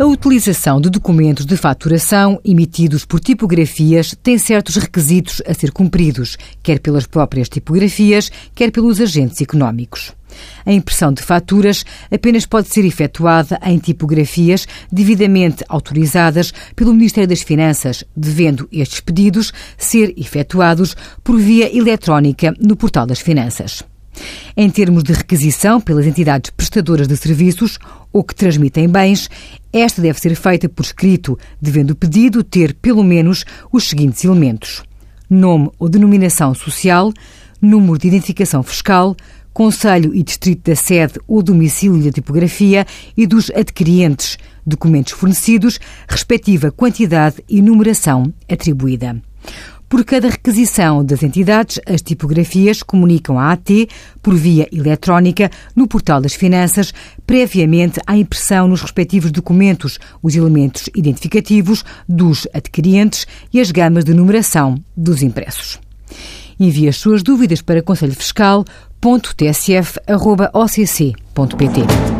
utilização de documentos de faturação emitidos por tipografias tem certos requisitos a ser cumpridos, quer pelas próprias tipografias, quer pelos agentes económicos. A impressão de faturas apenas pode ser efetuada em tipografias devidamente autorizadas pelo Ministério das Finanças, devendo estes pedidos ser efetuados por via eletrónica no Portal das Finanças. Em termos de requisição pelas entidades prestadoras de serviços ou que transmitem bens, esta deve ser feita por escrito, devendo o pedido ter pelo menos os seguintes elementos: nome ou denominação social, número de identificação fiscal, conselho e distrito da sede ou domicílio da tipografia e dos adquirientes, documentos fornecidos, respectiva quantidade e numeração atribuída. Por cada requisição das entidades, as tipografias comunicam à AT, por via eletrónica, no Portal das Finanças, previamente à impressão nos respectivos documentos, os elementos identificativos dos adquirientes e as gamas de numeração dos impressos. Envie as suas dúvidas para conselhofiscal.tsf.occ.pt.